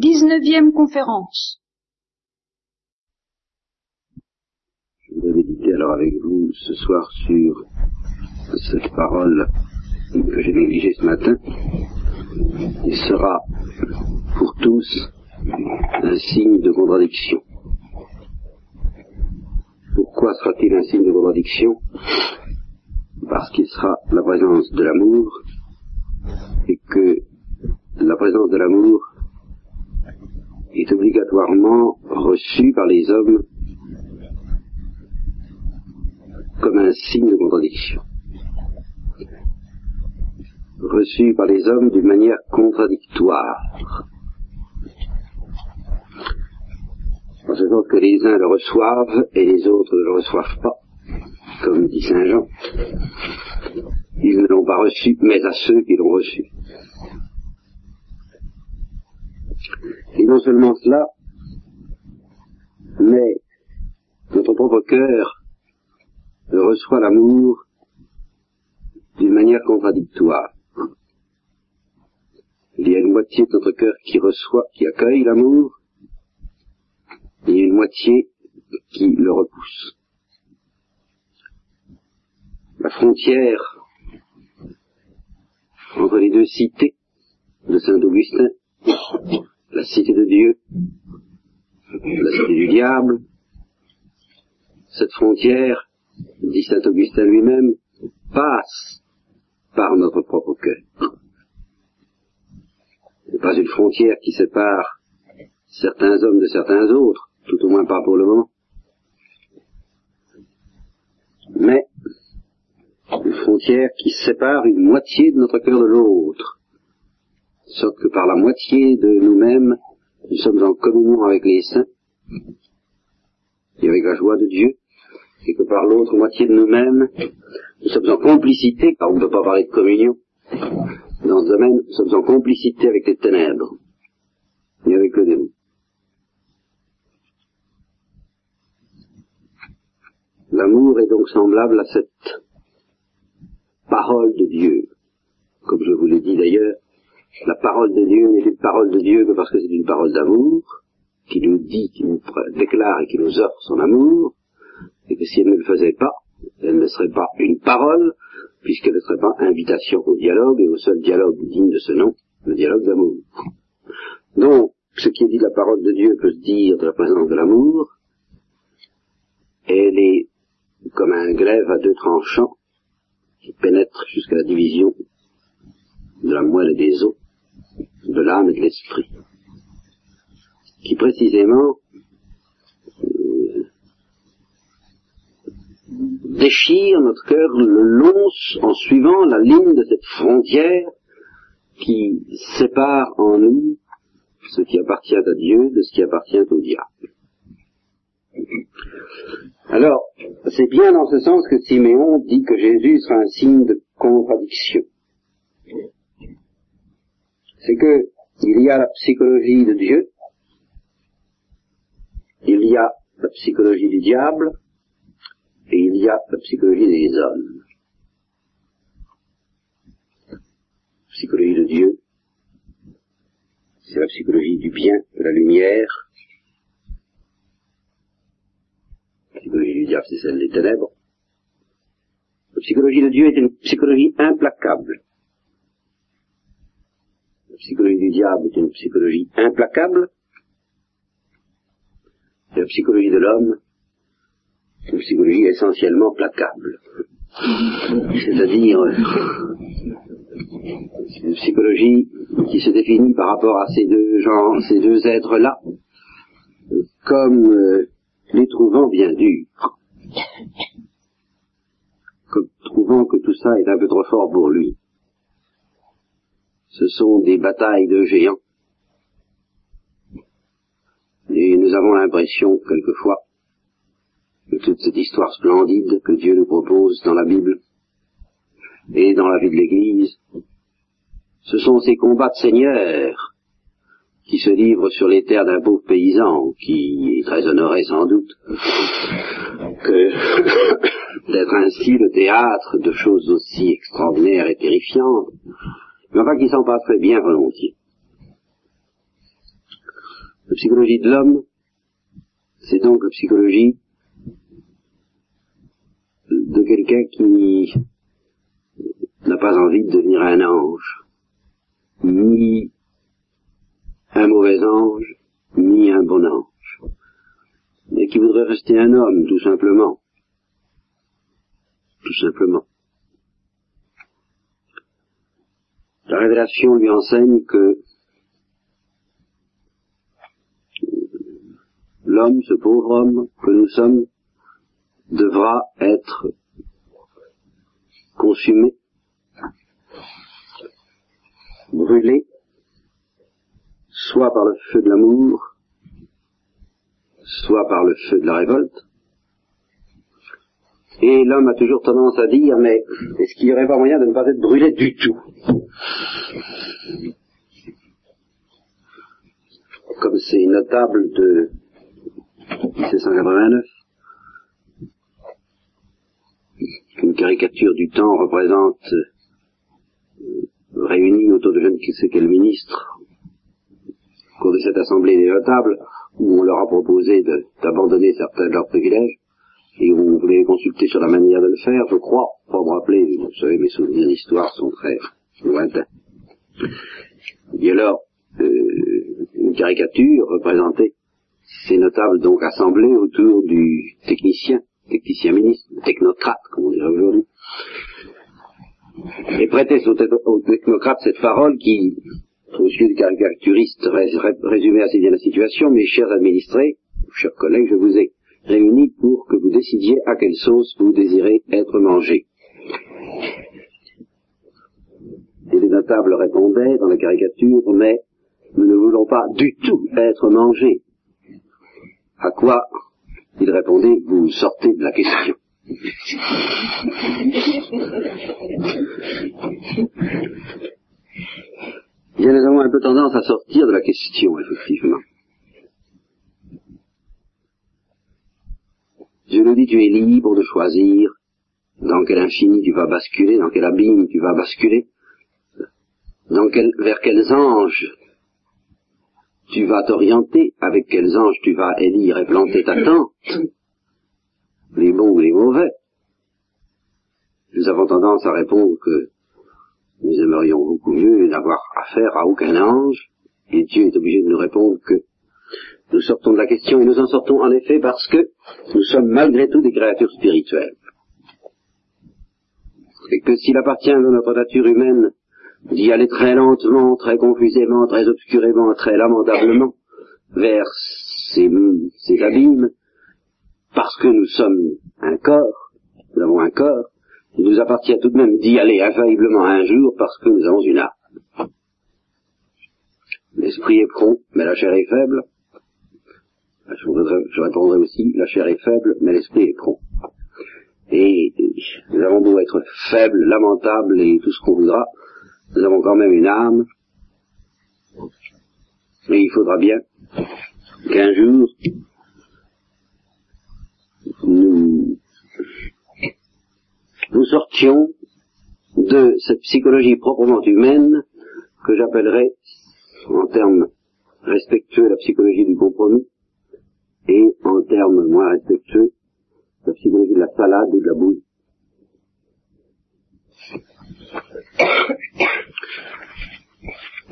Dix-neuvième conférence. Je voudrais méditer alors avec vous ce soir sur cette parole que j'ai négligée ce matin. Il sera pour tous un signe de contradiction. Pourquoi sera-t-il un signe de contradiction? Parce qu'il sera la présence de l'amour et que la présence de l'amour est obligatoirement reçue par les hommes comme un signe de contradiction. Reçue par les hommes d'une manière contradictoire. En ce sens que les uns le reçoivent et les autres ne le reçoivent pas, comme dit Saint Jean. Ils ne l'ont pas reçu, mais à ceux qui l'ont reçu. Et non seulement cela, mais notre propre cœur reçoit l'amour d'une manière contradictoire. Il y a une moitié de notre cœur qui reçoit, qui accueille l'amour, et une moitié qui le repousse. La frontière entre les deux cités de Saint Augustin, la cité de Dieu, la cité du diable, cette frontière, dit Saint Augustin lui-même, passe par notre propre cœur. Ce n'est pas une frontière qui sépare certains hommes de certains autres, tout au moins pas pour le moment. Mais une frontière qui sépare une moitié de notre cœur de l'autre, sorte que par la moitié de nous-mêmes, nous sommes en communion avec les saints et avec la joie de Dieu, et que par l'autre moitié de nous-mêmes, nous sommes en complicité, car on ne peut pas parler de communion, dans ce domaine, nous sommes en complicité avec les ténèbres et avec le démon. L'amour est donc semblable à cette parole de Dieu. Comme je vous l'ai dit d'ailleurs, la parole de Dieu n'est une parole de Dieu que parce que c'est une parole d'amour, qui nous dit, qui nous déclare et qui nous offre son amour, et que si elle ne le faisait pas, elle ne serait pas une parole, puisqu'elle ne serait pas invitation au dialogue et au seul dialogue digne de ce nom, le dialogue d'amour. Donc, ce qui est dit de la parole de Dieu peut se dire de la présence de l'amour, elle est comme un glaive à deux tranchants qui pénètre jusqu'à la division de la moelle et des os, de l'âme et de l'esprit, qui précisément euh, déchire notre cœur le long en suivant la ligne de cette frontière qui sépare en nous ce qui appartient à Dieu de ce qui appartient au diable. Alors, c'est bien dans ce sens que Siméon dit que Jésus sera un signe de contradiction. C'est que il y a la psychologie de Dieu, il y a la psychologie du diable, et il y a la psychologie des hommes. La psychologie de Dieu, c'est la psychologie du bien, de la lumière, La psychologie du diable, c'est celle des ténèbres. La psychologie de Dieu est une psychologie implacable. Psychologie du diable est une psychologie implacable. La psychologie de l'homme, est une psychologie essentiellement placable. C'est-à-dire une psychologie qui se définit par rapport à ces deux gens, ces deux êtres-là, comme euh, les trouvant bien durs, comme trouvant que tout ça est un peu trop fort pour lui. Ce sont des batailles de géants. Et nous avons l'impression, quelquefois, que toute cette histoire splendide que Dieu nous propose dans la Bible et dans la vie de l'Église, ce sont ces combats de seigneurs qui se livre sur les terres d'un pauvre paysan, qui est très honoré sans doute, que d'être ainsi le théâtre de choses aussi extraordinaires et terrifiantes, mais enfin qui s'en passerait bien volontiers. La psychologie de l'homme, c'est donc la psychologie de quelqu'un qui n'a pas envie de devenir un ange, ni un mauvais ange, ni un bon ange, mais qui voudrait rester un homme, tout simplement. Tout simplement. La révélation lui enseigne que l'homme, ce pauvre homme que nous sommes, devra être consumé, brûlé, soit par le feu de l'amour, soit par le feu de la révolte. Et l'homme a toujours tendance à dire, mais est-ce qu'il n'y aurait pas moyen de ne pas être brûlé du tout? Comme c'est notable de 1789, qu'une caricature du temps représente euh, réunis autour de je ne sais quel ministre au cours de cette assemblée des notables où on leur a proposé d'abandonner certains de leurs privilèges et on voulait consulter sur la manière de le faire, je crois, pour me rappeler, vous savez, mes souvenirs d'histoire sont très lointains. Et alors, euh, une caricature représentait ces notables donc assemblés autour du technicien technicien ministre, technocrate, comme on dirait aujourd'hui, et prêter au, technocrate cette parole qui, aux yeux du caricaturiste, résumait assez bien la situation, mes chers administrés, chers collègues, je vous ai réunis pour que vous décidiez à quelle sauce vous désirez être mangé. Et les notables répondaient dans la caricature, mais nous ne voulons pas du tout être mangés. À quoi il répondait, vous sortez de la question. Bien, nous avons un peu tendance à sortir de la question, effectivement. Je nous dis, tu es libre de choisir dans quel infini tu vas basculer, dans quel abîme tu vas basculer, dans vers quels anges tu vas t'orienter, avec quels anges tu vas élire et planter ta tente, les bons ou les mauvais. Nous avons tendance à répondre que nous aimerions beaucoup mieux n'avoir affaire à aucun ange, et Dieu est obligé de nous répondre que nous sortons de la question, et nous en sortons en effet parce que nous sommes malgré tout des créatures spirituelles. Et que s'il appartient à notre nature humaine d'y aller très lentement, très confusément, très obscurément, très lamentablement vers ces, ces abîmes, parce que nous sommes un corps, nous avons un corps, il nous appartient tout de même d'y aller infailliblement un jour parce que nous avons une âme. L'esprit est prompt, mais la chair est faible. Je, répondrai aussi, la chair est faible, mais l'esprit est prompt. Et nous avons beau être faibles, lamentables et tout ce qu'on voudra, nous avons quand même une âme, mais il faudra bien qu'un jour nous, nous sortions de cette psychologie proprement humaine que j'appellerais, en termes respectueux, la psychologie du compromis, et en termes moins respectueux, la psychologie de la salade ou de la bouille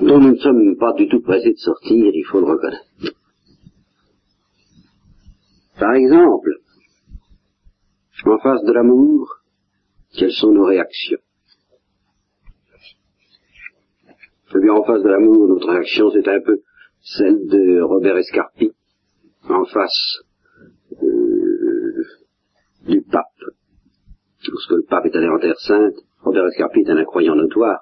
dont nous ne sommes pas du tout pressés de sortir, il faut le reconnaître. Par exemple, en face de l'amour, quelles sont nos réactions? Eh bien, en face de l'amour, notre réaction, c'est un peu celle de Robert Escarpi, en face euh, du pape. Lorsque le pape est allé en Terre Sainte, Robert Escarpi est un incroyant notoire.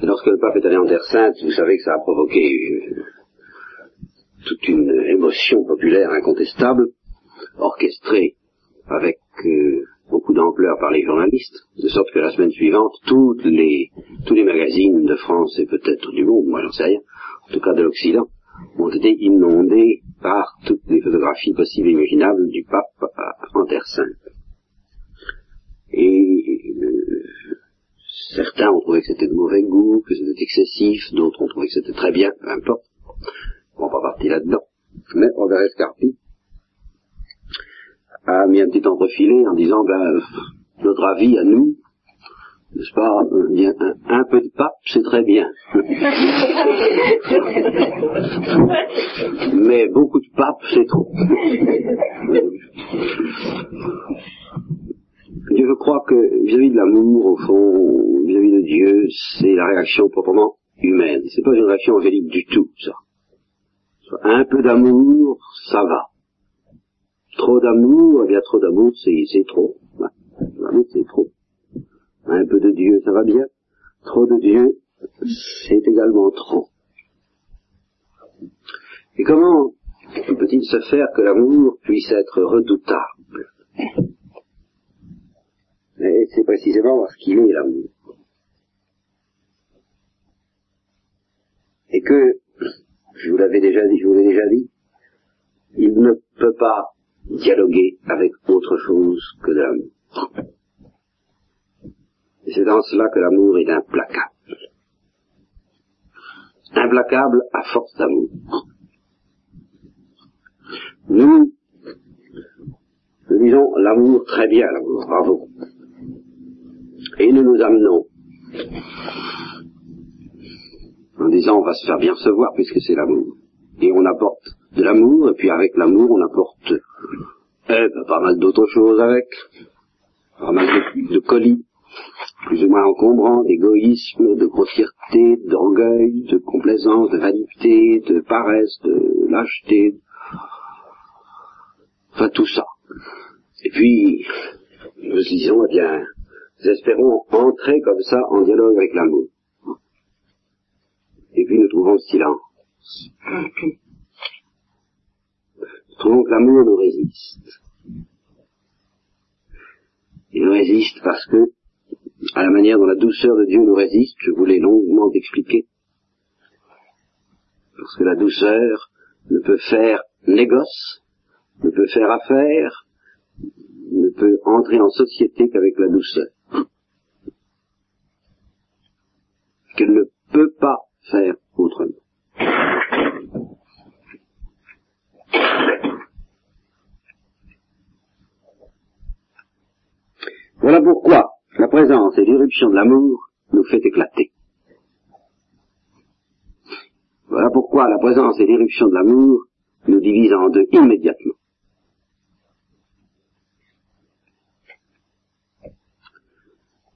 Et lorsque le pape est allé en Terre Sainte, vous savez que ça a provoqué euh, toute une émotion populaire incontestable, orchestrée avec euh, beaucoup d'ampleur par les journalistes, de sorte que la semaine suivante, toutes les, tous les magazines de France et peut-être du monde, moi j'en sais rien, en tout cas de l'Occident, ont été inondés par toutes les photographies possibles et imaginables du pape en Terre Sainte. Et euh, Certains ont trouvé que c'était de mauvais goût, que c'était excessif, d'autres ont trouvé que c'était très bien, peu importe. On va pas partir là-dedans. Mais Robert Escarpi a mis un petit entrefilet en disant, ben, notre avis à nous, n'est-ce pas, un, un, peu de pape, c'est très bien. Mais beaucoup de pape, c'est trop. je crois que vis-à-vis de l'amour, au fond, vis-à-vis de Dieu, c'est la réaction proprement humaine. C'est pas une réaction angélique du tout, ça. Un peu d'amour, ça va. Trop d'amour, eh bien trop d'amour, c'est trop. L'amour, c'est trop. Un peu de Dieu, ça va bien. Trop de Dieu, c'est également trop. Et comment peut-il se faire que l'amour puisse être redoutable? Et c'est précisément parce qu'il est l'amour. Et que, je vous l'avais déjà dit, je vous l'ai déjà dit, il ne peut pas dialoguer avec autre chose que de l'amour. Et c'est dans cela que l'amour est implacable. Implacable à force d'amour. Nous, nous disons l'amour très bien, l'amour, bravo. Et nous nous amenons en disant on va se faire bien recevoir puisque c'est l'amour. Et on apporte de l'amour, et puis avec l'amour on apporte eh ben, pas mal d'autres choses avec, pas mal de colis, plus ou moins encombrant d'égoïsme, de grossièreté, d'orgueil, de complaisance, de vanité, de paresse, de lâcheté, enfin tout ça. Et puis, nous disons, eh bien, nous espérons entrer comme ça en dialogue avec l'amour. Et puis nous trouvons le silence. Nous trouvons que l'amour nous résiste. Il nous résiste parce que à la manière dont la douceur de Dieu nous résiste, je voulais longuement expliquer. Parce que la douceur ne peut faire négoce, ne peut faire affaire, ne peut entrer en société qu'avec la douceur. Qu'elle ne peut pas faire autrement. Voilà pourquoi la présence et l'irruption de l'amour nous fait éclater. Voilà pourquoi la présence et l'irruption de l'amour nous divisent en deux immédiatement.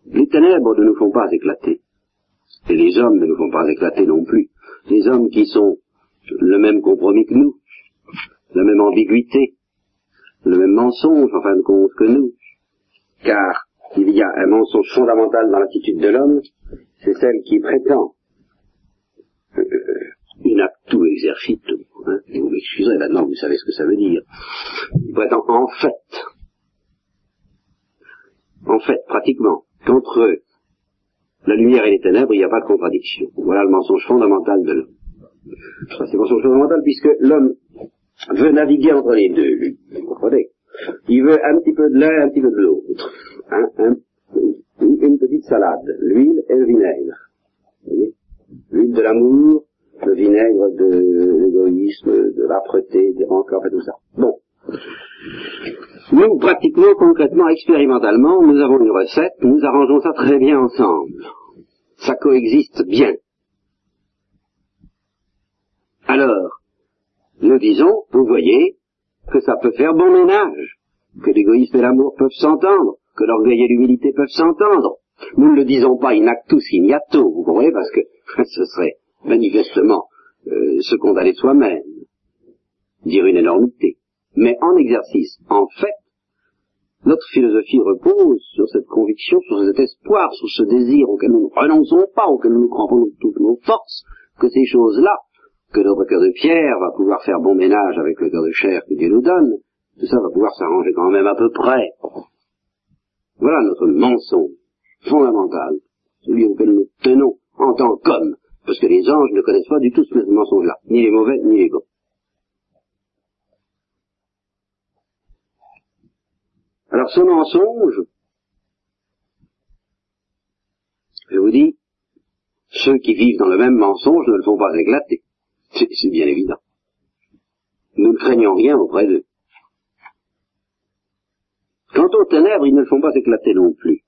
Les ténèbres ne nous font pas éclater. Et les hommes ne nous font pas éclater non plus. Les hommes qui sont le même compromis que nous, la même ambiguïté, le même mensonge en fin de compte que nous. Car il y a un mensonge fondamental dans l'attitude de l'homme, c'est celle qui prétend euh, tout exercitum. Hein, vous m'excuserez maintenant, vous savez ce que ça veut dire. Il prétend en fait, en fait, pratiquement, qu'entre la lumière et les ténèbres, il n'y a pas de contradiction. Voilà le mensonge fondamental de l'homme. C'est le mensonge fondamental puisque l'homme veut naviguer entre les deux, vous comprenez? Il veut un petit peu de l'un, un petit peu de l'autre une petite salade, l'huile et le vinaigre. L'huile de l'amour, le vinaigre de l'égoïsme, de l'âpreté, des rancœurs et tout ça. Bon. Nous, pratiquement, concrètement, expérimentalement, nous avons une recette, nous arrangeons ça très bien ensemble. Ça coexiste bien. Alors, nous disons, vous voyez, que ça peut faire bon ménage, que l'égoïsme et l'amour peuvent s'entendre, que l'orgueil et l'humilité peuvent s'entendre. Nous ne le disons pas in actus ignato, vous comprenez, parce que ce serait manifestement euh, se condamner soi-même, dire une énormité. Mais en exercice, en fait, notre philosophie repose sur cette conviction, sur cet espoir, sur ce désir auquel nous ne renonçons pas, auquel nous crampons toutes nos forces, que ces choses-là, que notre cœur de pierre va pouvoir faire bon ménage avec le cœur de chair que Dieu nous donne, tout ça va pouvoir s'arranger quand même à peu près voilà notre mensonge fondamental, celui auquel nous tenons en tant qu'hommes, parce que les anges ne connaissent pas du tout ce mensonge-là, ni les mauvais, ni les bons. Alors ce mensonge, je vous dis, ceux qui vivent dans le même mensonge ne le font pas éclater. C'est bien évident. Nous craignons rien auprès d'eux. Quant aux ténèbres, ils ne font pas éclater non plus.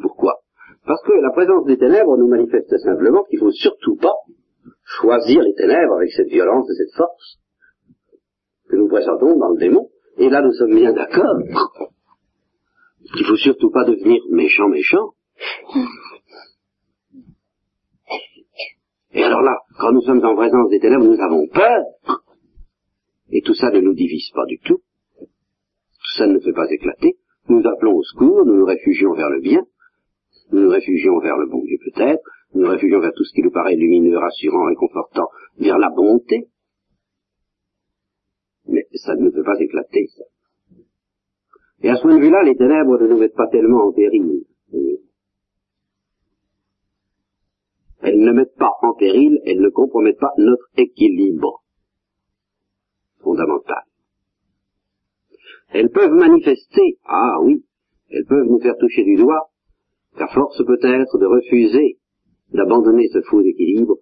Pourquoi? Parce que la présence des ténèbres nous manifeste simplement qu'il ne faut surtout pas choisir les ténèbres avec cette violence et cette force que nous présentons dans le démon. Et là, nous sommes bien d'accord qu'il ne faut surtout pas devenir méchant, méchant. Et alors là, quand nous sommes en présence des ténèbres, nous avons peur. Et tout ça ne nous divise pas du tout. Ça ne fait pas éclater. Nous appelons au secours, nous nous réfugions vers le bien, nous nous réfugions vers le bon Dieu peut-être, nous nous réfugions vers tout ce qui nous paraît lumineux, rassurant, réconfortant, vers la bonté. Mais ça ne fait pas éclater, ça. Et à ce point de vue-là, les ténèbres ne nous mettent pas tellement en péril. Elles ne mettent pas en péril, elles ne compromettent pas notre équilibre fondamental. Elles peuvent manifester, ah oui, elles peuvent nous faire toucher du doigt, qu'à force peut-être de refuser d'abandonner ce faux équilibre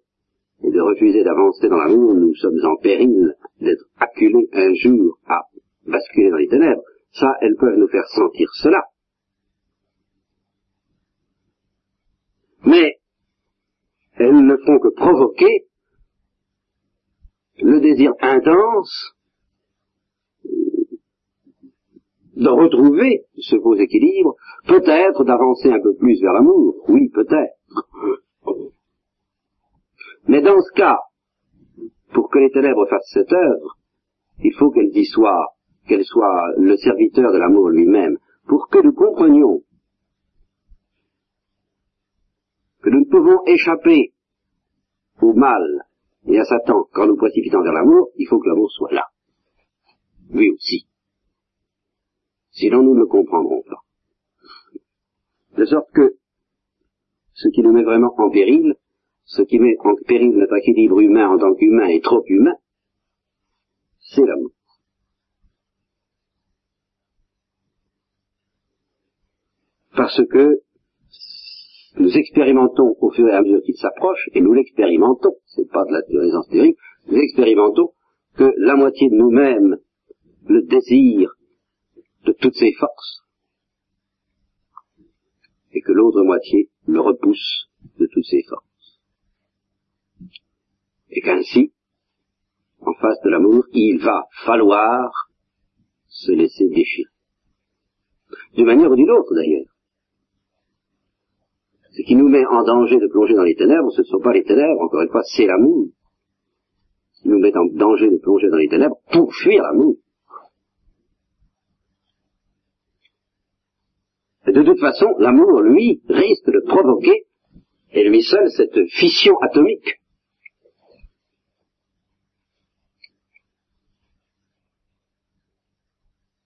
et de refuser d'avancer dans l'amour, nous sommes en péril d'être acculés un jour à basculer dans les ténèbres. Ça, elles peuvent nous faire sentir cela. Mais elles ne font que provoquer le désir intense de retrouver ce faux équilibre, peut-être d'avancer un peu plus vers l'amour, oui, peut-être. Mais dans ce cas, pour que les ténèbres fassent cette œuvre, il faut qu'elles y soient, qu'elles soient le serviteur de l'amour lui-même, pour que nous comprenions que nous ne pouvons échapper au mal et à Satan quand nous précipitons vers l'amour, il faut que l'amour soit là. Lui aussi. Sinon nous ne comprendrons pas. De sorte que ce qui nous met vraiment en péril, ce qui met en péril notre équilibre humain en tant qu'humain et trop humain, c'est l'amour. Parce que nous expérimentons au fur et à mesure qu'il s'approche, et nous l'expérimentons, c'est pas de la théorisance théorique, nous expérimentons que la moitié de nous-mêmes le désire de toutes ses forces, et que l'autre moitié le repousse de toutes ses forces. Et qu'ainsi, en face de l'amour, il va falloir se laisser déchirer. D'une manière ou d'une autre d'ailleurs. Ce qui nous met en danger de plonger dans les ténèbres, ce ne sont pas les ténèbres, encore une fois, c'est l'amour. Ce qui nous met en danger de plonger dans les ténèbres pour fuir l'amour. De toute façon, l'amour, lui, risque de provoquer, et lui seul, cette fission atomique.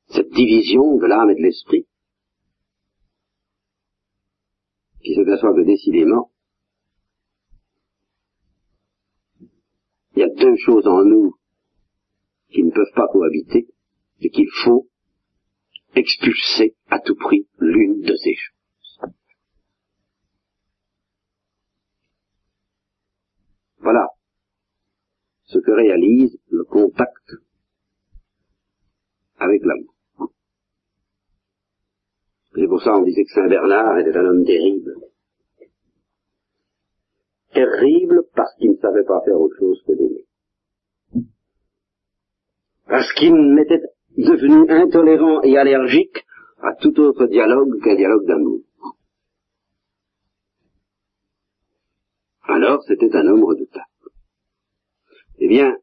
Cette division de l'âme et de l'esprit. qui s'aperçoit que décidément, il y a deux choses en nous qui ne peuvent pas cohabiter, et qu'il faut expulser à tout prix l'une de ces choses. Voilà ce que réalise le contact avec l'amour. C'est pour ça qu'on disait que Saint Bernard était un homme terrible. Terrible parce qu'il ne savait pas faire autre chose que d'aimer. Parce qu'il n'était devenu intolérant et allergique à tout autre dialogue qu'un dialogue d'amour. Alors c'était un homme redoutable. Eh bien,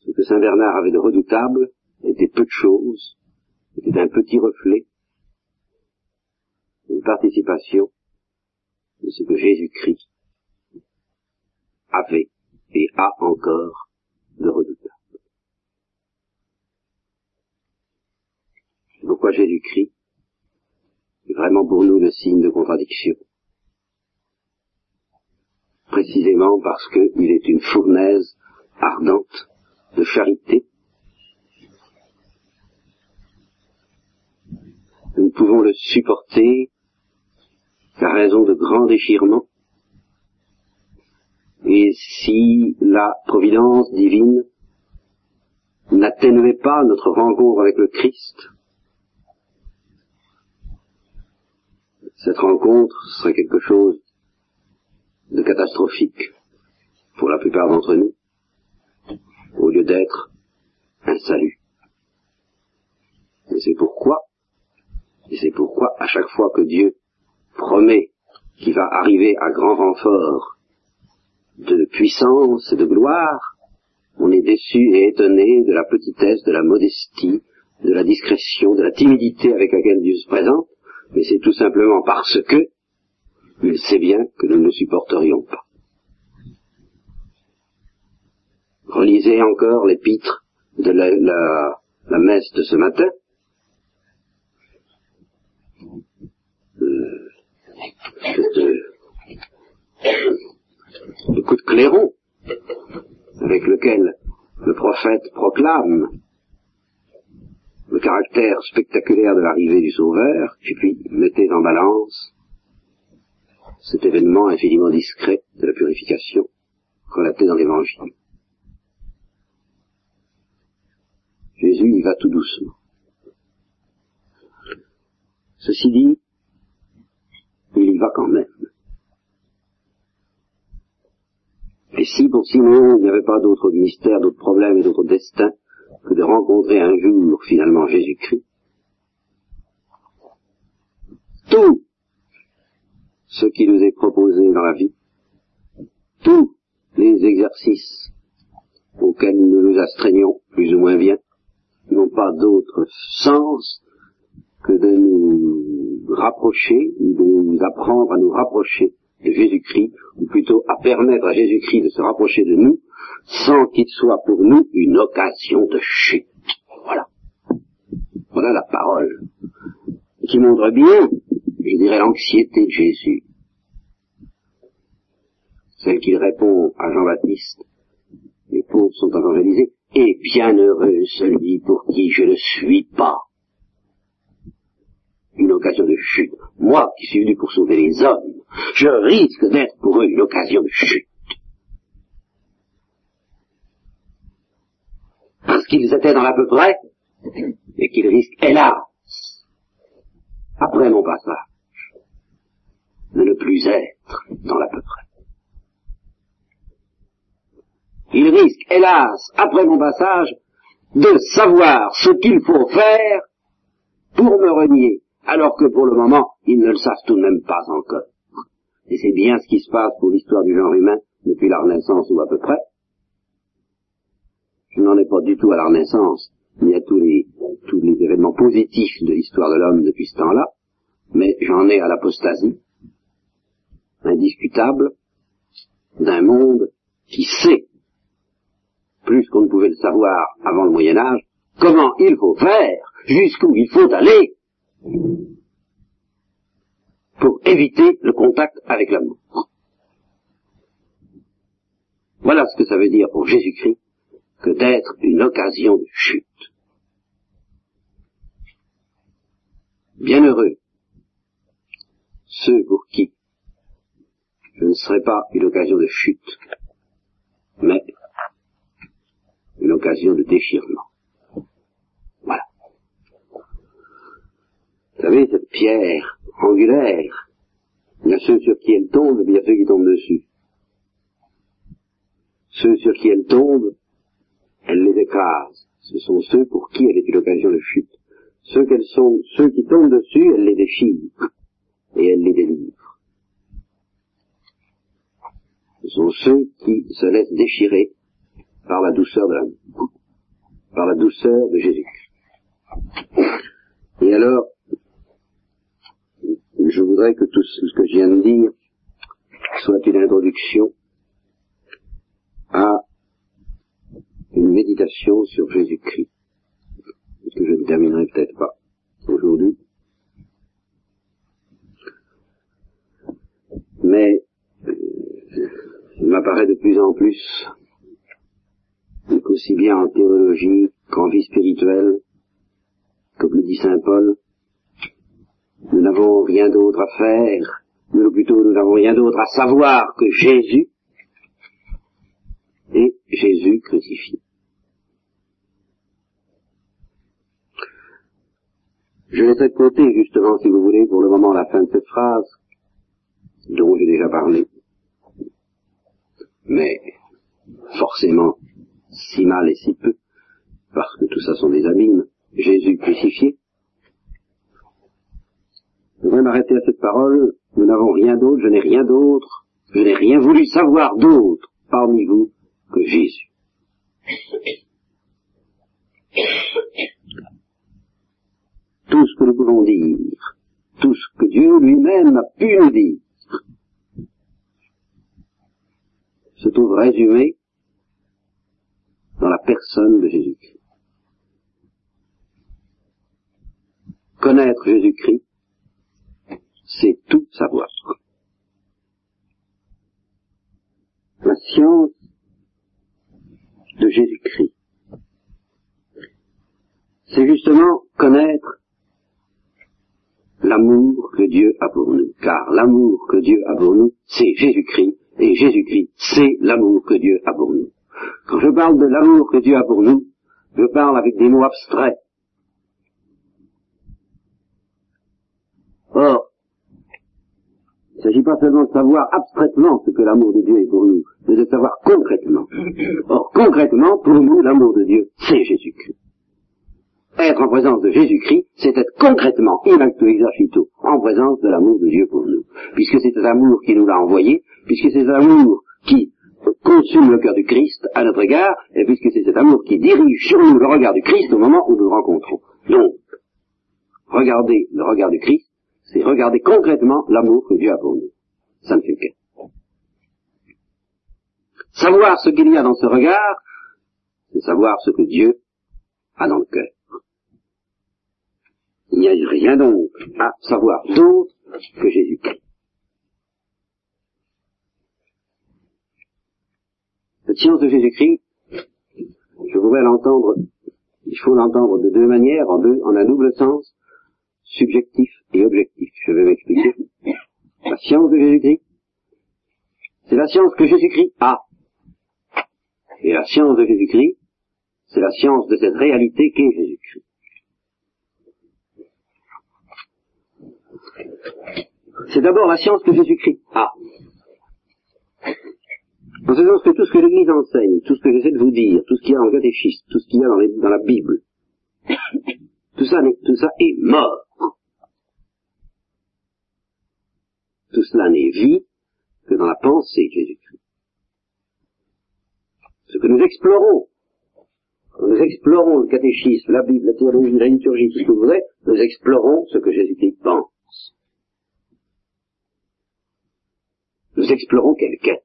ce que Saint Bernard avait de redoutable était peu de choses, était un petit reflet une participation de ce que Jésus-Christ avait et a encore de redoutable. Pourquoi Jésus-Christ est vraiment pour nous le signe de contradiction Précisément parce qu'il est une fournaise ardente de charité. Nous pouvons le supporter à raison de grands déchirements, et si la providence divine n'atténuait pas notre rencontre avec le Christ, cette rencontre serait quelque chose de catastrophique pour la plupart d'entre nous, au lieu d'être un salut. Et c'est pourquoi, et c'est pourquoi à chaque fois que Dieu promet qu'il va arriver à grand renfort de puissance et de gloire, on est déçu et étonné de la petitesse, de la modestie, de la discrétion, de la timidité avec laquelle Dieu se présente, mais c'est tout simplement parce que il sait bien que nous ne supporterions pas. Relisez encore l'épître de la, la, messe de ce matin. Euh, le coup de clairon avec lequel le prophète proclame le caractère spectaculaire de l'arrivée du Sauveur, et puis mettez en balance cet événement infiniment discret de la purification relaté dans l'Évangile. Jésus y va tout doucement. Ceci dit, il y va quand même. Et si pour Simon il n'y avait pas d'autre mystère, d'autres problèmes et d'autres destins que de rencontrer un jour finalement Jésus-Christ, tout ce qui nous est proposé dans la vie, tous les exercices auxquels nous nous astreignons plus ou moins bien, n'ont pas d'autre sens que de nous rapprocher, de nous apprendre à nous rapprocher de Jésus-Christ, ou plutôt à permettre à Jésus-Christ de se rapprocher de nous, sans qu'il soit pour nous une occasion de chute. Voilà. Voilà la parole qui montre bien, je dirais, l'anxiété de Jésus. Celle qu'il répond à Jean-Baptiste. Les pauvres sont évangélisés. Et bienheureux celui pour qui je ne suis pas une occasion de chute. Moi qui suis venu pour sauver les hommes, je risque d'être pour eux une occasion de chute. Parce qu'ils étaient dans l'à peu près, et qu'ils risquent, hélas, après mon passage, de ne plus être dans l'à peu près. Ils risquent, hélas, après mon passage, de savoir ce qu'il faut faire pour me renier, alors que pour le moment, ils ne le savent tout de même pas encore. Et c'est bien ce qui se passe pour l'histoire du genre humain depuis la Renaissance ou à peu près. Je n'en ai pas du tout à la Renaissance, ni à tous les, tous les événements positifs de l'histoire de l'homme depuis ce temps-là, mais j'en ai à l'apostasie, indiscutable, d'un monde qui sait, plus qu'on ne pouvait le savoir avant le Moyen Âge, comment il faut faire, jusqu'où il faut aller, pour éviter le contact avec l'amour. Voilà ce que ça veut dire pour Jésus-Christ que d'être une occasion de chute. Bienheureux ceux pour qui je ne serai pas une occasion de chute, mais une occasion de déchirement. Voilà. Vous savez, cette pierre angulaire, il y a ceux sur qui elle tombe, et il y a ceux qui tombent dessus. Ceux sur qui elle tombe, elle les écrase. Ce sont ceux pour qui elle est une occasion de chute. Ceux qu'elles sont, ceux qui tombent dessus, elle les déchire et elle les délivre. Ce sont ceux qui se laissent déchirer par la douceur de l'amour, par la douceur de Jésus. Et alors, je voudrais que tout ce que je viens de dire soit une introduction à une méditation sur Jésus-Christ, que je ne terminerai peut-être pas aujourd'hui. Mais m'apparaît de plus en plus qu'aussi bien en théologie qu'en vie spirituelle, comme le dit Saint Paul, nous n'avons rien d'autre à faire, ou plutôt nous n'avons rien d'autre à savoir que Jésus, et Jésus crucifié. Je laisserai de côté, justement, si vous voulez, pour le moment, la fin de cette phrase, dont j'ai déjà parlé. Mais, forcément, si mal et si peu, parce que tout ça sont des abîmes, Jésus crucifié. Je voudrais m'arrêter à cette parole, nous n'avons rien d'autre, je n'ai rien d'autre, je n'ai rien voulu savoir d'autre parmi vous que Jésus. Tout ce que nous pouvons dire, tout ce que Dieu lui-même a pu nous dire, se trouve résumé dans la personne de Jésus-Christ. Connaître Jésus-Christ, c'est tout savoir. La science de Jésus-Christ, c'est justement connaître l'amour que Dieu a pour nous. Car l'amour que Dieu a pour nous, c'est Jésus-Christ, et Jésus-Christ, c'est l'amour que Dieu a pour nous. Quand je parle de l'amour que Dieu a pour nous, je parle avec des mots abstraits. Or, il ne s'agit pas seulement de savoir abstraitement ce que l'amour de Dieu est pour nous, mais de savoir concrètement. Or, concrètement, pour nous, l'amour de Dieu, c'est Jésus-Christ. Être en présence de Jésus-Christ, c'est être concrètement, in acto exercito, en présence de l'amour de Dieu pour nous. Puisque c'est cet amour qui nous l'a envoyé, puisque c'est cet amour qui consume le cœur du Christ à notre égard, et puisque c'est cet amour qui dirige sur nous le regard du Christ au moment où nous le rencontrons. Donc, regarder le regard du Christ, c'est regarder concrètement l'amour que Dieu a pour nous. Ça ne fait que. Savoir ce qu'il y a dans ce regard, c'est savoir ce que Dieu a dans le cœur. Il n'y a rien donc à savoir d'autre que Jésus-Christ. Cette science de Jésus-Christ, je voudrais l'entendre, il faut l'entendre de deux manières, en, en un double sens, subjectif et objectif. Je vais m'expliquer. La science de Jésus-Christ, c'est la science que Jésus-Christ a. Et la science de Jésus-Christ, c'est la science de cette réalité qu'est Jésus-Christ. C'est d'abord la science que Jésus-Christ a. En ce sens que tout ce que l'Église enseigne, tout ce que j'essaie de vous dire, tout ce qu'il y a dans le catéchisme, tout ce qu'il y a dans, la Bible, tout ça, tout ça est mort. Tout cela n'est vie que dans la pensée de Jésus-Christ. Ce que nous explorons, quand nous explorons le catéchisme, la Bible, la théologie, la liturgie, tout ce que vous voulez, nous explorons ce que Jésus-Christ pense. Nous explorons quelqu'un.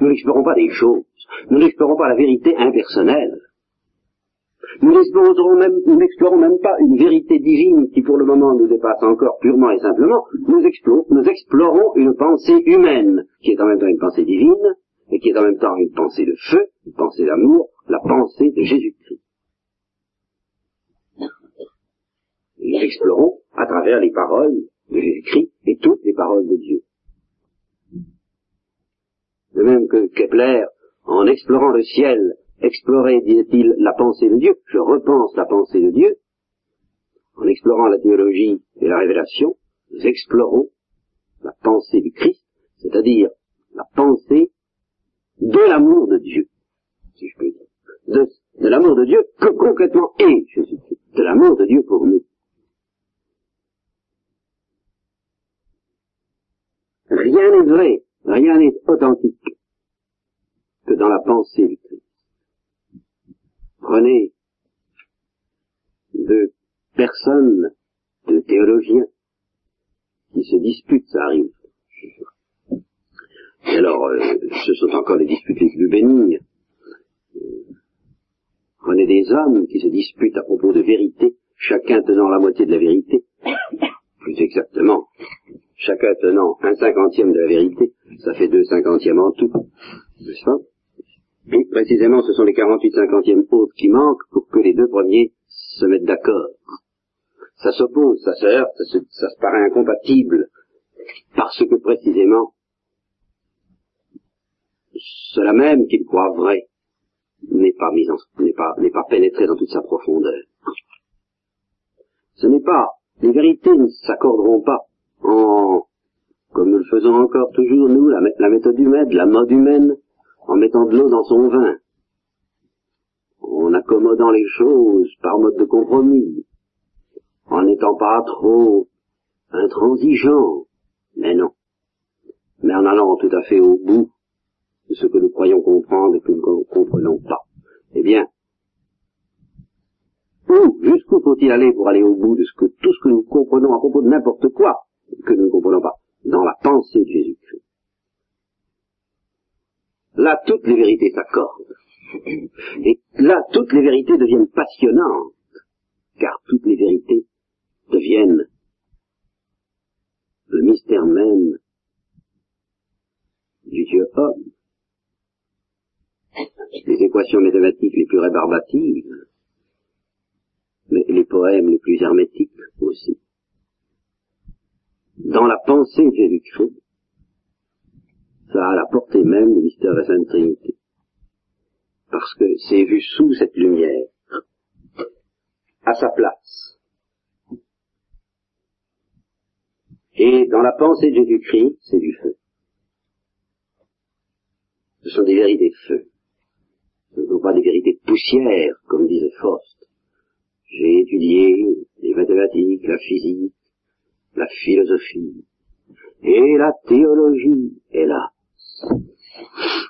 Nous n'explorons pas des choses. Nous n'explorons pas la vérité impersonnelle. Nous n'explorons même, pas une vérité divine qui pour le moment nous dépasse encore purement et simplement. Nous explorons, nous explorons une pensée humaine qui est en même temps une pensée divine et qui est en même temps une pensée de feu, une pensée d'amour, la pensée de Jésus-Christ. Nous explorons à travers les paroles de Jésus-Christ et toutes les paroles de Dieu. De même que Kepler, en explorant le ciel, explorait, disait-il, la pensée de Dieu, je repense la pensée de Dieu, en explorant la théologie et la révélation, nous explorons la pensée du Christ, c'est-à-dire la pensée de l'amour de Dieu, si je peux dire, de, l'amour de Dieu que concrètement est Jésus-Christ, de l'amour de Dieu pour nous. Rien n'est vrai, rien n'est authentique que dans la pensée du Christ. Prenez deux personnes, deux théologiens, qui se disputent, ça arrive. Et alors, euh, ce sont encore les disputes les plus bénignes. Prenez des hommes qui se disputent à propos de vérité, chacun tenant la moitié de la vérité, plus exactement, chacun tenant un cinquantième de la vérité, ça fait deux cinquantièmes en tout, n'est-ce pas? Et précisément, ce sont les quarante-huit cinquantièmes autres qui manquent pour que les deux premiers se mettent d'accord. Ça s'oppose, ça se heurte, ça se, ça se paraît incompatible, parce que précisément, cela même qu'il croit vrai n'est pas mis en, n'est pas, n'est pas pénétré dans toute sa profondeur. Ce n'est pas, les vérités ne s'accorderont pas en, comme nous le faisons encore toujours nous, la, méthode humaine, la mode humaine, en mettant de l'eau dans son vin, en accommodant les choses par mode de compromis, en n'étant pas trop intransigeant, mais non, mais en allant tout à fait au bout de ce que nous croyons comprendre et que nous ne comprenons pas. Eh bien, où, jusqu'où faut-il aller pour aller au bout de ce que, tout ce que nous comprenons à propos de n'importe quoi? Que nous ne comprenons pas Dans la pensée de Jésus-Christ. Là, toutes les vérités s'accordent. Et là, toutes les vérités deviennent passionnantes, car toutes les vérités deviennent le mystère même du Dieu homme. Les équations mathématiques les plus rébarbatives, mais les poèmes les plus hermétiques aussi. Dans la pensée de Jésus-Christ, ça a la portée même du mystère de la Sainte Trinité. Parce que c'est vu sous cette lumière, à sa place. Et dans la pensée de Jésus-Christ, c'est du feu. Ce sont des vérités feu. Ce ne sont pas des vérités de poussière, comme disait Faust. J'ai étudié les mathématiques, la physique, la philosophie et la théologie, hélas,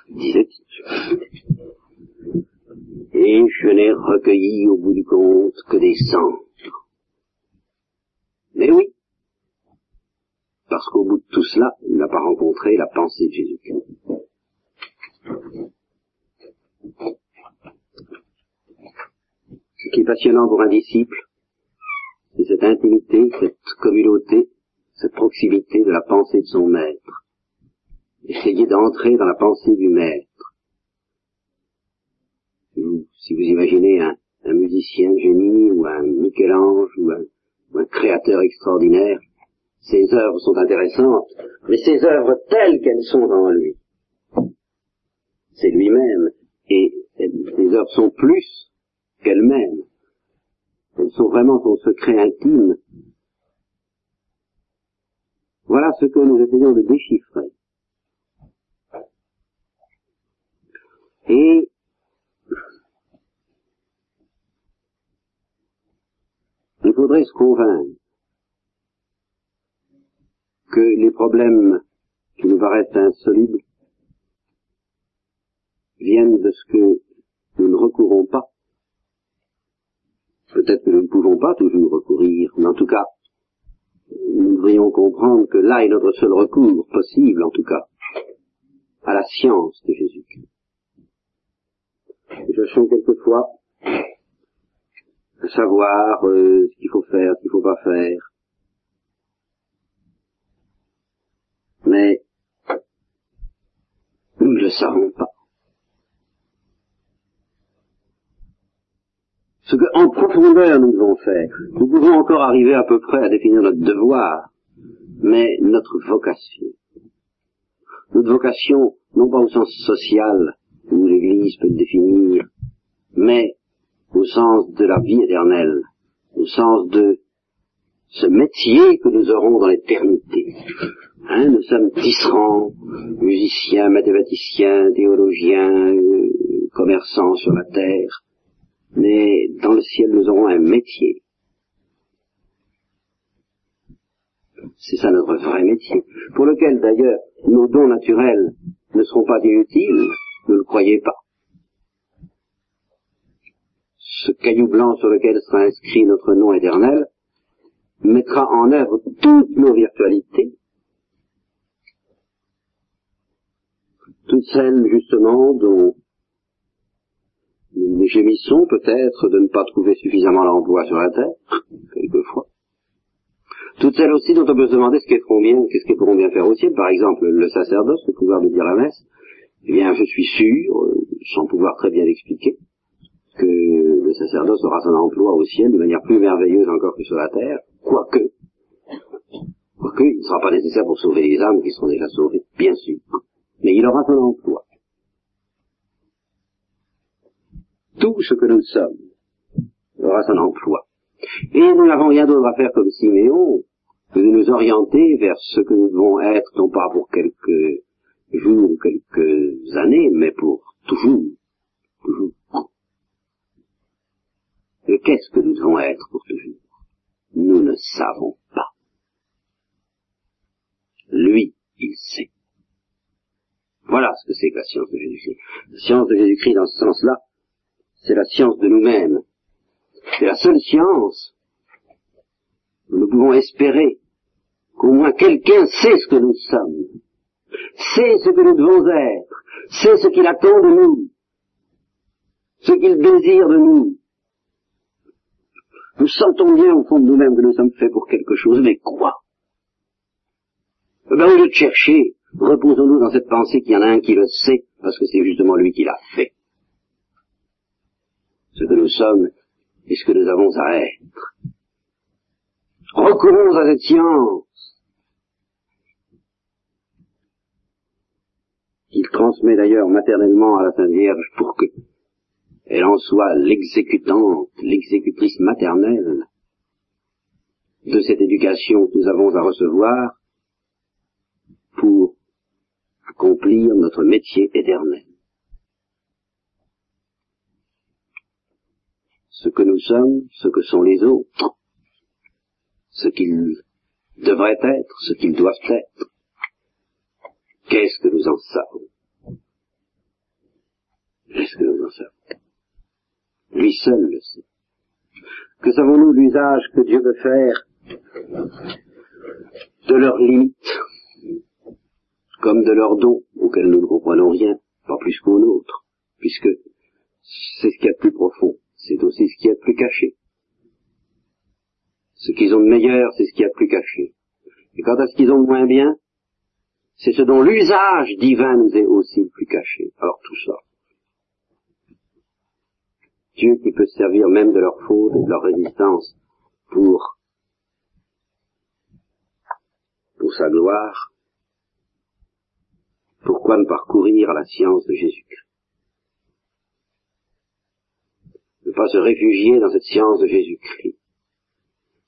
disait-il. Et je n'ai recueilli au bout du compte que des cendres. Mais oui, parce qu'au bout de tout cela, il n'a pas rencontré la pensée de Jésus-Christ. Ce qui est passionnant pour un disciple, c'est cette intimité, cette communauté, cette proximité de la pensée de son maître. Essayez d'entrer dans la pensée du maître. Si vous imaginez un, musicien génie ou un Michel-Ange ou un créateur extraordinaire, ses œuvres sont intéressantes, mais ses œuvres telles qu'elles sont dans lui, c'est lui-même, et ses œuvres sont plus qu'elles-mêmes. Elles sont vraiment son secret intime. Voilà ce que nous essayons de déchiffrer. Et il faudrait se convaincre que les problèmes qui nous paraissent insolubles viennent de ce que nous ne recourons pas. Peut-être que nous ne pouvons pas toujours recourir, mais en tout cas, nous devrions comprendre que là est notre seul recours possible, en tout cas, à la science de Jésus-Christ. Nous cherchons quelquefois savoir euh, ce qu'il faut faire, ce qu'il ne faut pas faire. Mais nous ne le savons pas. Ce que, en profondeur, nous devons faire. Nous pouvons encore arriver à peu près à définir notre devoir, mais notre vocation. Notre vocation, non pas au sens social, où l'Église peut le définir, mais au sens de la vie éternelle, au sens de ce métier que nous aurons dans l'éternité. Hein, nous sommes tisserands, musiciens, mathématiciens, théologiens, euh, commerçants sur la terre, mais dans le ciel nous aurons un métier. C'est ça notre vrai métier, pour lequel d'ailleurs nos dons naturels ne seront pas inutiles, ne le croyez pas. Ce caillou blanc sur lequel sera inscrit notre nom éternel mettra en œuvre toutes nos virtualités, toutes celles justement dont nous gémissons peut-être de ne pas trouver suffisamment l'emploi sur la terre, quelquefois. Toutes celles aussi dont on peut se demander ce qu'elles feront bien, qu'est-ce qu'elles pourront bien faire au ciel, par exemple le sacerdoce, le pouvoir de dire la messe, eh bien je suis sûr, euh, sans pouvoir très bien l'expliquer, que le sacerdoce aura son emploi au ciel de manière plus merveilleuse encore que sur la terre, quoique, quoique il ne sera pas nécessaire pour sauver les âmes qui seront déjà sauvées, bien sûr, mais il aura son emploi. Tout ce que nous sommes aura son emploi. Et nous n'avons rien d'autre à faire comme Siméon que de nous orienter vers ce que nous devons être, non pas pour quelques jours ou quelques années, mais pour toujours. Toujours. Et qu'est-ce que nous devons être pour toujours? Nous ne savons pas. Lui, il sait. Voilà ce que c'est que la science de Jésus-Christ. La science de Jésus-Christ, dans ce sens-là, c'est la science de nous-mêmes. C'est la seule science où nous pouvons espérer qu'au moins quelqu'un sait ce que nous sommes, sait ce que nous devons être, sait ce qu'il attend de nous, ce qu'il désire de nous. Nous sentons bien au fond de nous-mêmes que nous sommes faits pour quelque chose, mais quoi? Eh ben, au lieu de chercher, reposons-nous dans cette pensée qu'il y en a un qui le sait, parce que c'est justement lui qui l'a fait. Ce que nous sommes et ce que nous avons à être. Recourons à cette science. Il transmet d'ailleurs maternellement à la Sainte Vierge pour que elle en soit l'exécutante, l'exécutrice maternelle de cette éducation que nous avons à recevoir pour accomplir notre métier éternel. Ce que nous sommes, ce que sont les autres, ce qu'ils devraient être, ce qu'ils doivent être, qu'est-ce que nous en savons? Qu'est-ce que nous en savons? Lui seul le sait. Que savons-nous de l'usage que Dieu veut faire de leurs limites comme de leurs dons auxquels nous ne comprenons rien, pas plus qu'aux nôtres, puisque c'est ce qu'il y a de plus profond, c'est aussi ce qui est de plus caché. Ce qu'ils ont de meilleur, c'est ce qui est de plus caché. Et quant à ce qu'ils ont de moins bien, c'est ce dont l'usage divin nous est aussi le plus caché. Alors tout ça. Dieu qui peut se servir même de leur faute et de leur résistance pour, pour sa gloire, pourquoi ne parcourir la science de Jésus-Christ Ne pas se réfugier dans cette science de Jésus-Christ.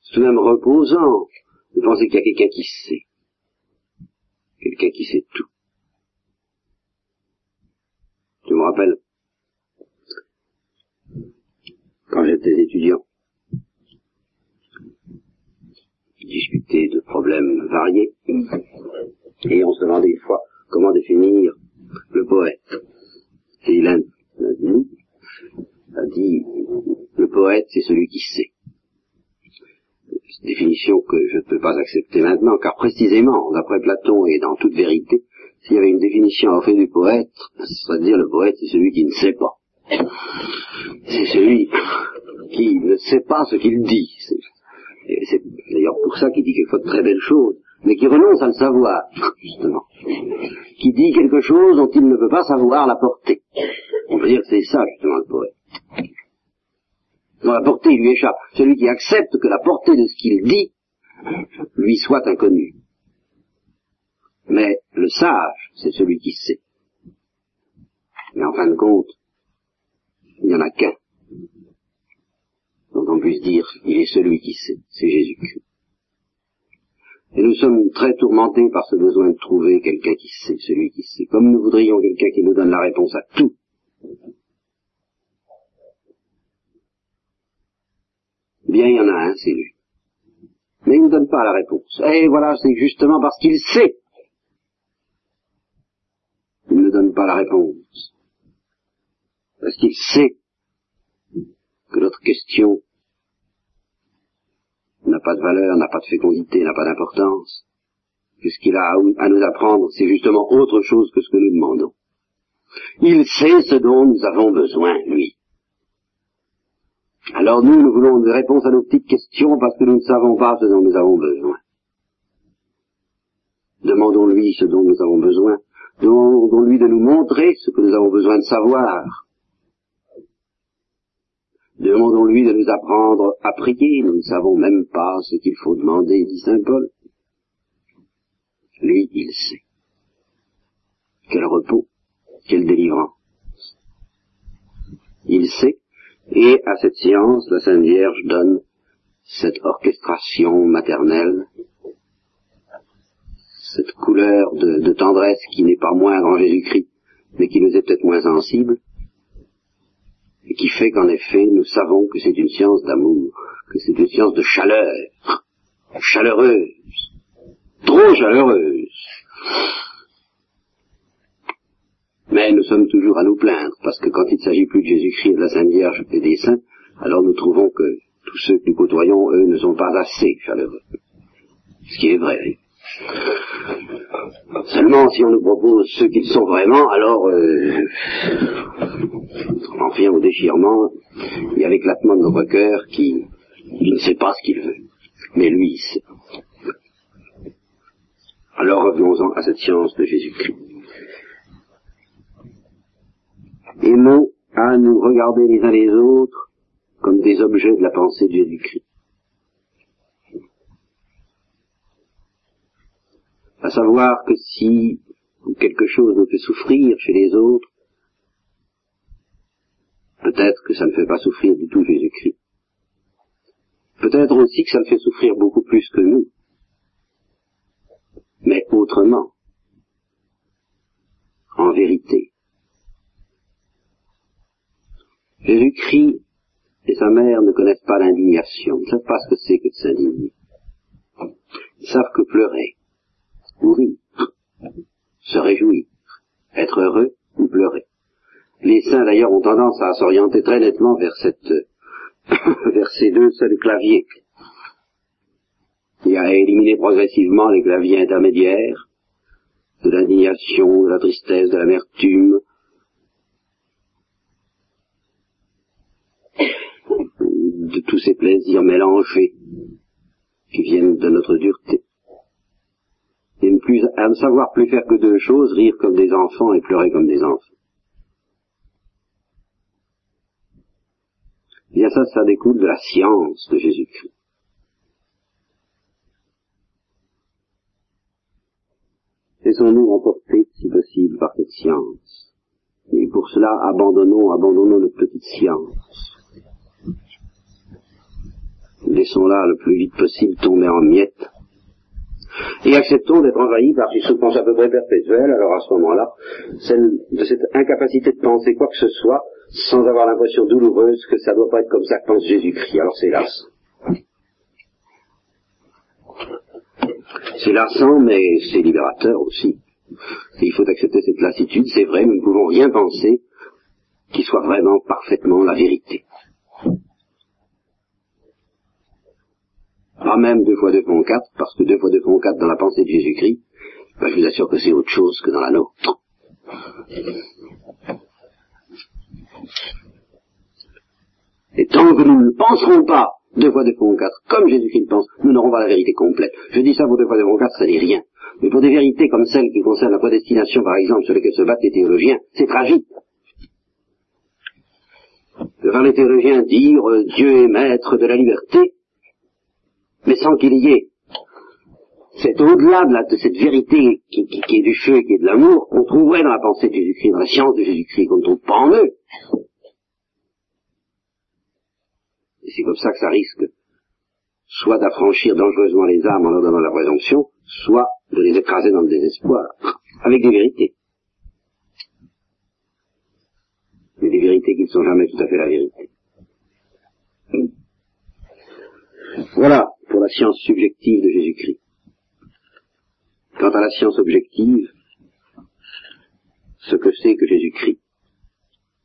C'est tout de même reposant de penser qu'il y a quelqu'un qui sait. Quelqu'un qui sait tout. Je me rappelle, quand j'étais étudiant, discuter de problèmes variés, et on se demandait une fois, comment définir le poète. Et nous a dit, le poète, c'est celui qui sait. Définition que je ne peux pas accepter maintenant, car précisément, d'après Platon et dans toute vérité, s'il y avait une définition à offrir du poète, ce serait de dire le poète, c'est celui qui ne sait pas. C'est celui qui ne sait pas ce qu'il dit. C'est d'ailleurs pour ça qu'il dit quelquefois de très belles choses mais qui renonce à le savoir, justement. Qui dit quelque chose dont il ne peut pas savoir la portée. On peut dire que c'est ça, justement, le poète. Dont la portée lui échappe. Celui qui accepte que la portée de ce qu'il dit lui soit inconnue. Mais le sage, c'est celui qui sait. Mais en fin de compte, il n'y en a qu'un dont on puisse dire, il est celui qui sait, c'est Jésus-Christ. Et nous sommes très tourmentés par ce besoin de trouver quelqu'un qui sait, celui qui sait, comme nous voudrions quelqu'un qui nous donne la réponse à tout. Bien, il y en a un, c'est lui. Mais il ne donne pas la réponse. Et voilà, c'est justement parce qu'il sait. Il ne donne pas la réponse. Parce qu'il sait que notre question n'a pas de valeur, n'a pas de fécondité, n'a pas d'importance, que ce qu'il a à nous apprendre, c'est justement autre chose que ce que nous demandons. Il sait ce dont nous avons besoin, lui. Alors nous, nous voulons des réponses à nos petites questions parce que nous ne savons pas ce dont nous avons besoin. Demandons-lui ce dont nous avons besoin. Demandons-lui de nous montrer ce que nous avons besoin de savoir. Demandons-lui de nous apprendre à prier, nous ne savons même pas ce qu'il faut demander, dit Saint Paul. Lui, il sait. Quel repos, quelle délivrance. Il sait, et à cette science, la Sainte Vierge donne cette orchestration maternelle, cette couleur de, tendresse qui n'est pas moindre en Jésus-Christ, mais qui nous est peut-être moins sensible, et qui fait qu'en effet, nous savons que c'est une science d'amour, que c'est une science de chaleur, chaleureuse, trop chaleureuse. Mais nous sommes toujours à nous plaindre, parce que quand il s'agit plus de Jésus-Christ de la Sainte Vierge et des saints, alors nous trouvons que tous ceux que nous côtoyons, eux, ne sont pas assez chaleureux. Ce qui est vrai. Seulement, si on nous propose ceux qu'ils sont vraiment, alors euh, on en vient au déchirement et avec l'éclatement de notre cœur qui, qui ne sait pas ce qu'il veut. Mais lui, il sait. Alors revenons-en à cette science de Jésus-Christ. Aimons à nous regarder les uns les autres comme des objets de la pensée de Jésus-Christ. À savoir que si quelque chose nous fait souffrir chez les autres, peut-être que ça ne fait pas souffrir du tout Jésus-Christ. Peut-être aussi que ça le fait souffrir beaucoup plus que nous, mais autrement, en vérité. Jésus-Christ et sa mère ne connaissent pas l'indignation, ne savent pas ce que c'est que de s'indigner. Ils savent que pleurer, ou rire, se réjouir, être heureux ou pleurer. Les saints d'ailleurs ont tendance à s'orienter très nettement vers cette, vers ces deux seuls claviers, et à éliminer progressivement les claviers intermédiaires, de l'indignation, de la tristesse, de l'amertume, de tous ces plaisirs mélangés qui viennent de notre dureté. Et plus, à ne savoir plus faire que deux choses, rire comme des enfants et pleurer comme des enfants. Bien ça, ça découle de la science de Jésus-Christ. Laissons-nous emporter, si possible, par cette science. Et pour cela, abandonnons, abandonnons notre petite science laissons-la le plus vite possible tomber en miettes, et acceptons d'être envahis par une souffrance à peu près perpétuelle, alors à ce moment-là, celle de cette incapacité de penser quoi que ce soit, sans avoir l'impression douloureuse que ça ne doit pas être comme ça que pense Jésus-Christ. Alors c'est lassant. C'est lassant, mais c'est libérateur aussi. il faut accepter cette lassitude, c'est vrai, nous ne pouvons rien penser qui soit vraiment parfaitement la vérité. Pas même deux fois deux font quatre, parce que deux fois deux font quatre dans la pensée de Jésus-Christ, ben, je vous assure que c'est autre chose que dans la nôtre. Et tant que nous ne penserons pas deux fois deux font quatre, comme Jésus-Christ le pense, nous n'aurons pas la vérité complète. Je dis ça pour deux fois deux font quatre, ça n'est rien. Mais pour des vérités comme celles qui concernent la prédestination, par exemple, sur lesquelles se battent les théologiens, c'est tragique. De voir les théologiens dire euh, Dieu est maître de la liberté, mais sans qu'il y ait c'est au-delà de, cette vérité qui, est du feu et qui est de l'amour qu'on trouverait dans la pensée de Jésus-Christ, dans la science de Jésus-Christ, qu'on ne trouve pas en eux. Et c'est comme ça que ça risque soit d'affranchir dangereusement les âmes en leur donnant la présomption, soit de les écraser dans le désespoir, avec des vérités. Mais des vérités qui ne sont jamais tout à fait la vérité. Voilà pour la science subjective de Jésus-Christ. Quant à la science objective, ce que c'est que Jésus-Christ,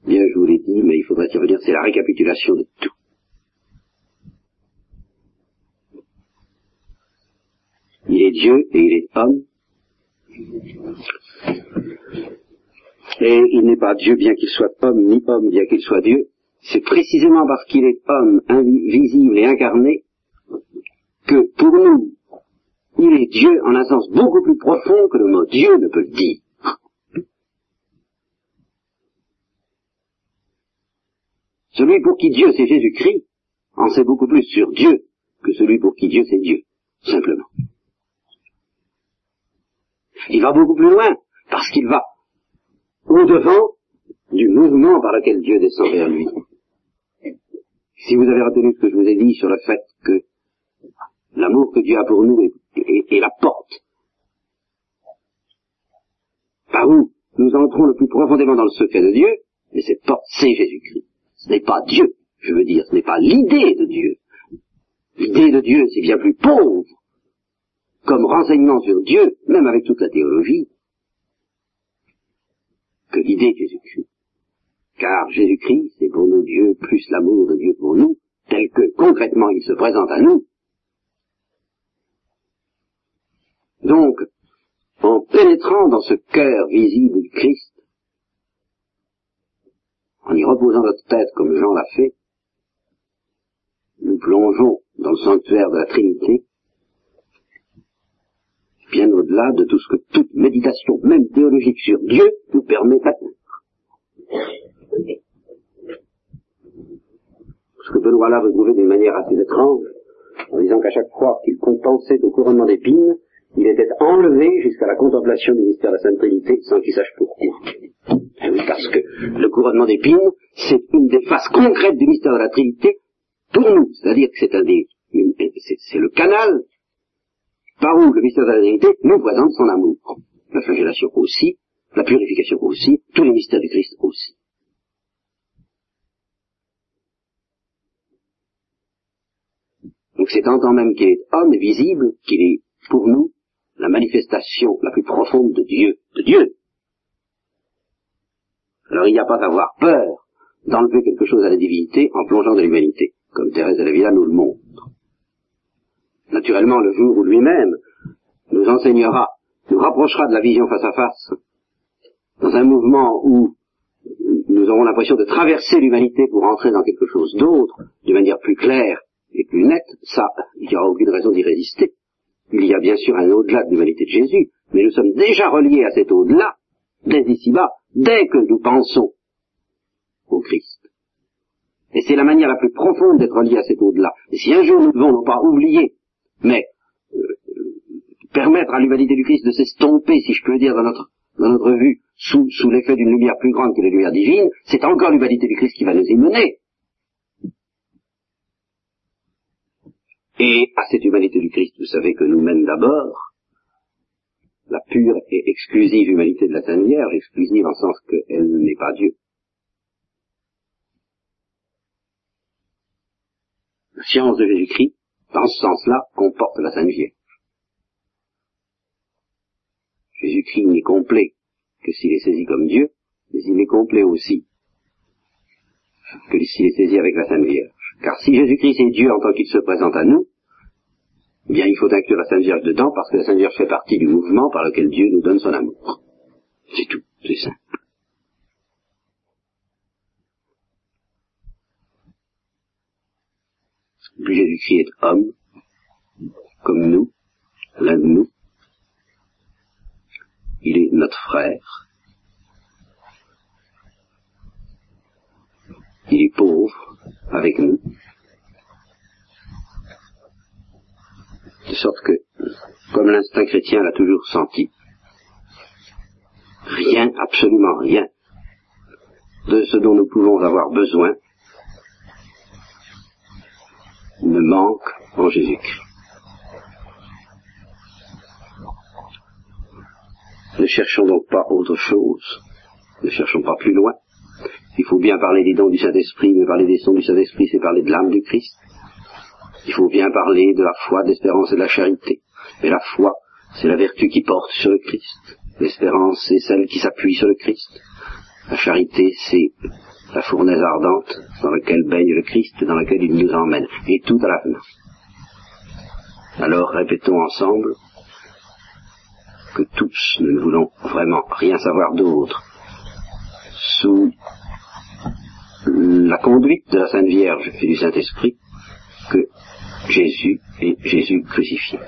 bien je vous l'ai dit, mais il faudrait y revenir, c'est la récapitulation de tout. Il est Dieu et il est homme. Et il n'est pas Dieu bien qu'il soit homme, ni homme bien qu'il soit Dieu. C'est précisément parce qu'il est homme, invisible et incarné, que pour nous, il est Dieu en un sens beaucoup plus profond que le mot Dieu ne peut le dire. Celui pour qui Dieu c'est Jésus-Christ en sait beaucoup plus sur Dieu que celui pour qui Dieu c'est Dieu, simplement. Il va beaucoup plus loin parce qu'il va au-devant du mouvement par lequel Dieu descend vers lui. Si vous avez retenu ce que je vous ai dit sur le fait que l'amour que Dieu a pour nous est, la porte par où nous entrons le plus profondément dans le secret de Dieu, mais cette porte, c'est Jésus-Christ. Ce n'est pas Dieu, je veux dire, ce n'est pas l'idée de Dieu. L'idée de Dieu, c'est bien plus pauvre comme renseignement sur Dieu, même avec toute la théologie, que l'idée de Jésus-Christ. Car Jésus-Christ, c'est pour nous Dieu plus l'amour de Dieu pour nous, tel que concrètement il se présente à nous. Donc, en pénétrant dans ce cœur visible du Christ, en y reposant notre tête comme Jean l'a fait, nous plongeons dans le sanctuaire de la Trinité, bien au-delà de tout ce que toute méditation, même théologique sur Dieu, nous permet d'atteindre. Ce que Benoît là retrouvait d'une manière assez étrange, en disant qu'à chaque fois qu'il compensait au couronnement d'épines, il était enlevé jusqu'à la contemplation du mystère de la Sainte Trinité sans qu'il sache pourquoi. Eh oui, parce que le couronnement d'épines, c'est une des faces concrètes du mystère de la Trinité pour nous. C'est-à-dire que c'est un des, c'est le canal par où le mystère de la Trinité nous présente son amour. La flagellation aussi, la purification aussi, tous les mystères du Christ aussi. Donc c'est en tant même qu'il est homme et visible qu'il est pour nous la manifestation la plus profonde de Dieu, de Dieu. Alors il n'y a pas d'avoir peur d'enlever quelque chose à la divinité en plongeant dans l'humanité, comme Thérèse de la Villa nous le montre. Naturellement, le jour où lui-même nous enseignera, nous rapprochera de la vision face à face, dans un mouvement où nous aurons l'impression de traverser l'humanité pour entrer dans quelque chose d'autre, de manière plus claire et plus nette, ça, il n'y aura aucune raison d'y résister. Il y a bien sûr un au-delà de l'humanité de Jésus, mais nous sommes déjà reliés à cet au-delà, dès ici-bas, dès que nous pensons au Christ. Et c'est la manière la plus profonde d'être relié à cet au-delà. Et si un jour nous devons non pas oublier, mais euh, permettre à l'humanité du Christ de s'estomper, si je peux dire, dans notre, dans notre vue, sous, sous l'effet d'une lumière plus grande que la lumière divine, c'est encore l'humanité du Christ qui va nous y mener. Et à cette humanité du Christ, vous savez que nous mène d'abord la pure et exclusive humanité de la Sainte Vierge, exclusive en sens qu'elle n'est pas Dieu. La science de Jésus-Christ, dans ce sens-là, comporte la Sainte Vierge. Jésus-Christ n'est complet que s'il est saisi comme Dieu, mais il est complet aussi que s'il est saisi avec la Sainte Vierge. Car si Jésus-Christ est Dieu en tant qu'il se présente à nous, eh bien il faut inclure la Sainte Vierge dedans parce que la Sainte Vierge fait partie du mouvement par lequel Dieu nous donne son amour. C'est tout, c'est simple. Puis Jésus-Christ est homme, comme nous, l'un de nous. Il est notre frère. Il est pauvre avec nous. De sorte que, comme l'instinct chrétien l'a toujours senti, rien, absolument rien, de ce dont nous pouvons avoir besoin ne manque en Jésus-Christ. Ne cherchons donc pas autre chose, ne cherchons pas plus loin. Il faut bien parler des dons du Saint-Esprit, mais parler des dons du Saint-Esprit, c'est parler de l'âme du Christ. Il faut bien parler de la foi, de l'espérance et de la charité. Mais la foi, c'est la vertu qui porte sur le Christ. L'espérance, c'est celle qui s'appuie sur le Christ. La charité, c'est la fournaise ardente dans laquelle baigne le Christ dans laquelle il nous emmène. Et tout à la fin. Alors répétons ensemble que tous nous ne voulons vraiment rien savoir d'autre sous la conduite de la Sainte Vierge et du Saint-Esprit que Jésus et Jésus crucifié.